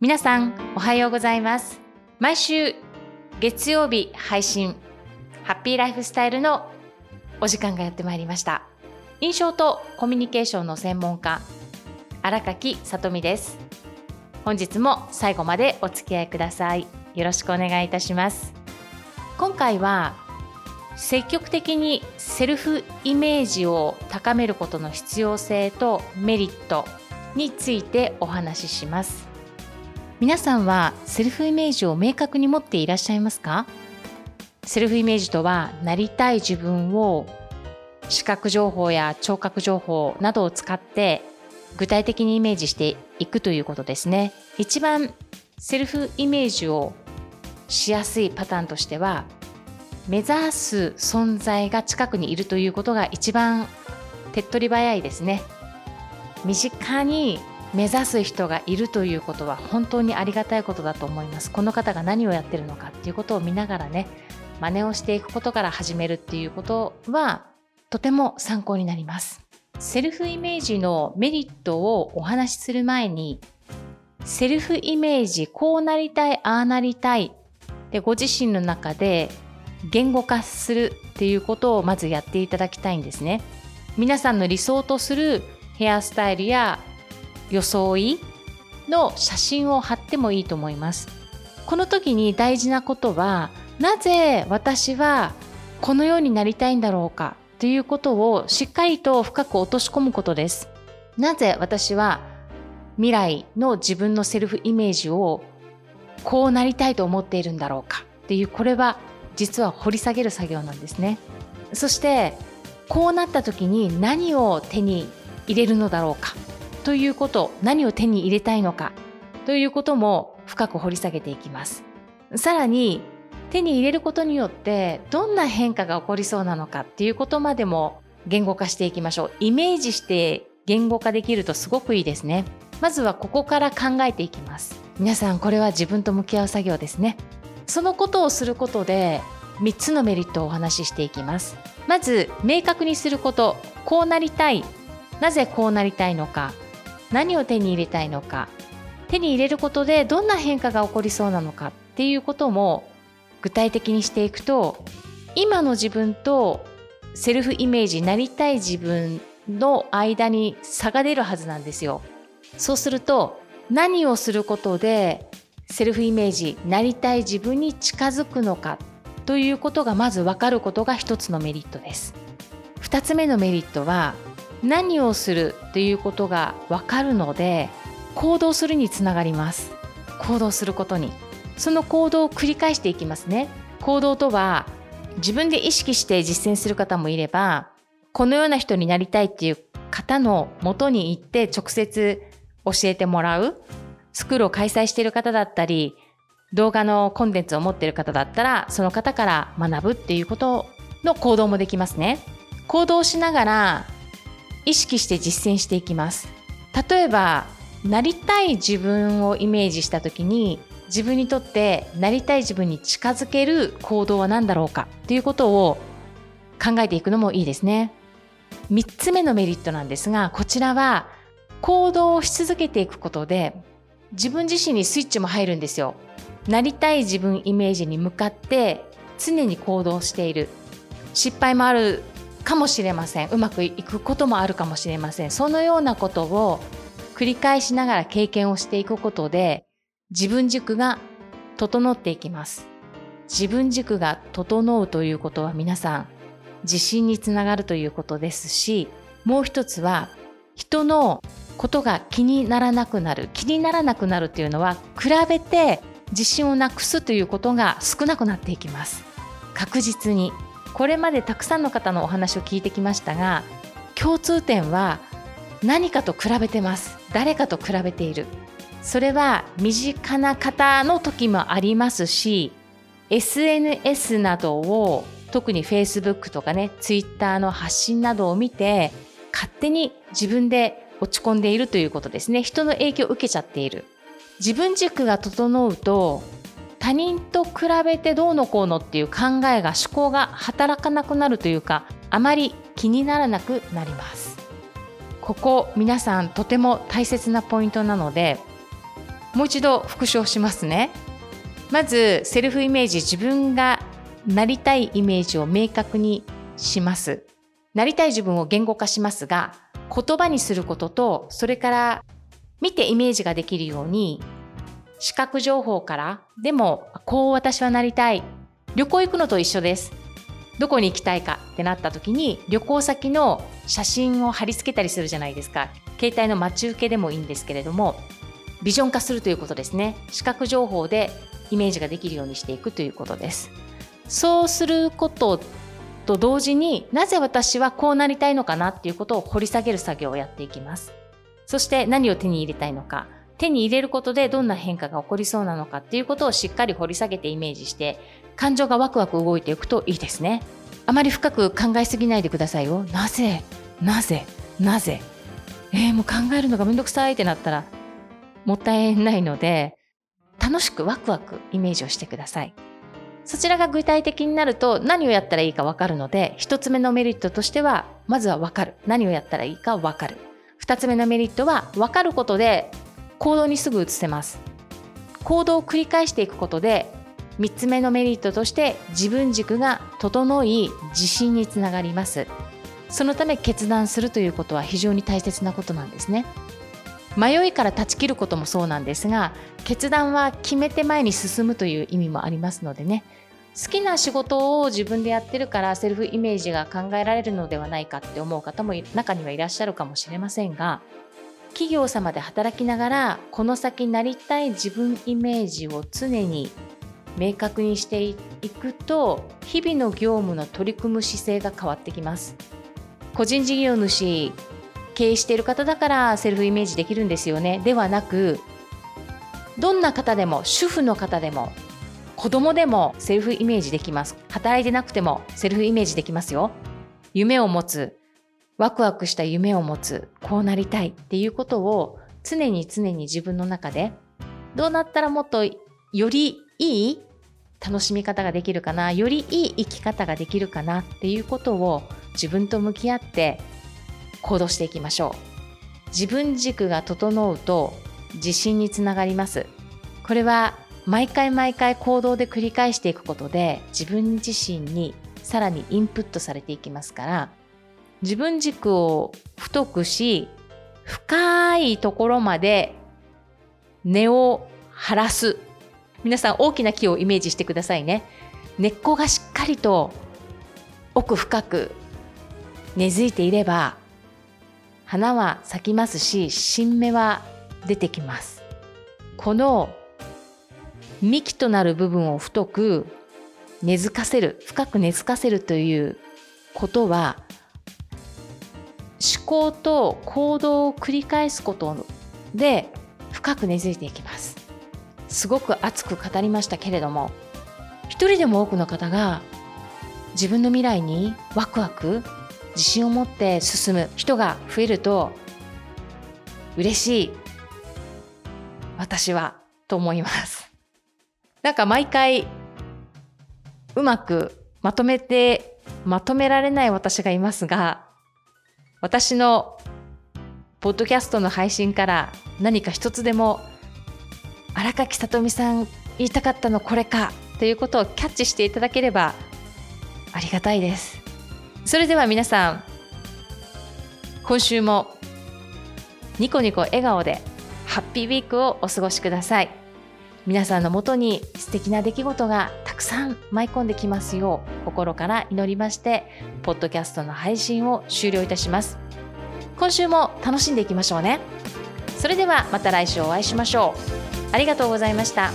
皆さんおはようございます。毎週月曜日配信ハッピーライフスタイルのお時間がやってまいりました。印象とコミュニケーションの専門家荒垣さとみです。本日も最後までお付き合いください。よろしくお願いいたします。今回は積極的にセルフイメージを高めることの必要性とメリットについてお話しします。皆さんはセルフイメージを明確に持っていらっしゃいますか？セルフイメージとはなりたい自分を視覚情報や聴覚情報などを使って具体的にイメージしていくということですね。一番セルフイメージをしやすいパターンとしては目指す存在が近くにいるということが一番手っ取り早いですね。身近に目指す人がいるということは本当にありがたいことだと思います。この方が何をやってるのかっていうことを見ながらね真似をしていくことから始めるっていうことはとても参考になります。セルフイメージのメリットをお話しする前にセルフイメージこうなりたいああなりたいでご自身の中で言語化するっていうことをまずやっていただきたいんですね。皆さんの理想とするヘアスタイルや装いの写真を貼ってもいいと思います。この時に大事なことはなぜ私はこのようになりたいんだろうかということをしっかりと深く落とし込むことです。なぜ私は未来の自分のセルフイメージをこうなりたいと思っているんだろうかっていうこれは実は掘り下げる作業なんですね。そしてこうなった時に何を手に入れるのだろうか。ということ何を手に入れたいのか。ということも深く掘り下げていきます。さらに手に入れることによってどんな変化が起こりそうなのか。っていうことまでも言語化していきましょう。イメージして言語化できるとすごくいいですね。まずはここから考えていきます。皆さんこれは自分と向き合う作業ですね。そのことをすることで3つのメリットをお話ししていきます。まず明確にすること。こうなりたい。なぜこうなりたいのか。何を手に入れたいのか。手に入れることでどんな変化が起こりそうなのか。っていうことも具体的にしていくと今の自分とセルフイメージなりたい自分の間に差が出るはずなんですよ。そうすると何をすることでセルフイメージなりたい自分に近づくのか。ということがまず分かることが一つのメリットです。二つ目のメリットは何をするということが分かるので行動するにつながります。行動することに。その行動を繰り返していきますね。行動とは自分で意識して実践する方もいればこのような人になりたいっていう方のもとに行って直接教えてもらう。スクールを開催している方だったり動画のコンテンツを持っている方だったらその方から学ぶっていうことの行動もできますね。行動しながら意識して実践していきます。例えばなりたい自分をイメージした時に自分にとってなりたい自分に近づける行動は何だろうか？ということを考えていくのもいいですね。3つ目のメリットなんですがこちらは行動をし続けていくことで自分自身にスイッチも入るんですよ。なりたい自分イメージに向かって常に行動している。失敗もあるかもしれません。うまくいくこともあるかもしれません。そのようなことを繰り返しながら経験をしていくことで自分軸が整っていきます。自分軸が整うということは皆さん自信につながるということですしもう一つは人のことが気にならなくなる。気にならなくなるっていうのは比べて自信をなくすということが少なくなっていきます。確実にこれまでたくさんの方のお話を聞いてきましたが共通点は何かと比べてます。誰かと比べている。それは身近な方の時もありますし SNS などを特に Facebook とかね Twitter の発信などを見て勝手に自分で落ち込んでいるということですね。人の影響を受けちゃっている。自分軸が整うと他人と比べてどうのこうのっていう考えが思考が働かなくなるというかあまり気にならなくなります。ここ皆さんとても大切なポイントなのでもう一度復唱しますね。まずセルフイメージ自分がなりたいイメージを明確にします。なりたい自分を言語化しますが言葉にすることとそれから見てイメージができるように視覚情報からでもこう私はなりたい。旅行行くのと一緒です。どこに行きたいかってなった時に旅行先の写真を貼り付けたりするじゃないですか。携帯の待ち受けでもいいんですけれどもビジョン化するということですね。視覚情報でイメージができるようにしていくということです。そうすることと同時になぜ私はこうなりたいのかなっていうことを掘り下げる作業をやっていきます。そして何を手に入れたいのか手に入れることでどんな変化が起こりそうなのかっていうことをしっかり掘り下げてイメージして感情がワクワク動いていくといいですね。あまり深く考えすぎないでくださいよ。なぜ？なぜ？なぜ？えー、もう考えるのがめんどくさいってなったらもったいないので楽しくワクワクイメージをしてください。そちらが具体的になると何をやったらいいかわかるので一つ目のメリットとしてはまずはわかる。何をやったらいいかわかる。二つ目のメリットはわかることで行動にすぐ移せます。行動を繰り返していくことで3つ目のメリットとして自分軸が整い自信につながります。そのため決断するということは非常に大切なことなんですね。迷いから断ち切ることもそうなんですが決断は決めて前に進むという意味もありますのでね。好きな仕事を自分でやってるからセルフイメージが考えられるのではないかって思う方も中にはいらっしゃるかもしれませんが企業様で働きながらこの先なりたい自分イメージを常に明確にしていくと日々の業務の取り組む姿勢が変わってきます。個人事業主経営している方だからセルフイメージできるんですよね。ではなくどんな方でも主婦の方でも子供でもセルフイメージできます。働いてなくてもセルフイメージできますよ。夢を持つワクワクした夢を持つこうなりたいっていうことを常に常に自分の中でどうなったらもっとよりいい楽しみ方ができるかなよりいい生き方ができるかなっていうことを自分と向き合って行動していきましょう。自分軸が整うと自信につながります。これは毎回毎回行動で繰り返していくことで自分自身にさらにインプットされていきますから自分軸を太くし深いところまで根を張らす。皆さん大きな木をイメージしてくださいね。根っこがしっかりと奥深く根付いていれば花は咲きますし新芽は出てきます。この幹となる部分を太く根付かせる深く根付かせるということは思考と行動を繰り返すことで深く根付いていきます。すごく熱く語りましたけれども一人でも多くの方が自分の未来にワクワク自信を持って進む人が増えると嬉しい私はと思います。なんか毎回うまくまとめてまとめられない私がいますが私のポッドキャストの配信から何か一つでも荒垣さとみさん言いたかったのこれかということをキャッチしていただければありがたいです。それでは皆さん今週もニコニコ笑顔でハッピーウィークをお過ごしください。皆さんのもとに素敵な出来事がたくさん舞い込んできますよう心から祈りましてポッドキャストの配信を終了いたします。今週も楽しんでいきましょうね。それではまた来週お会いしましょう。ありがとうございました。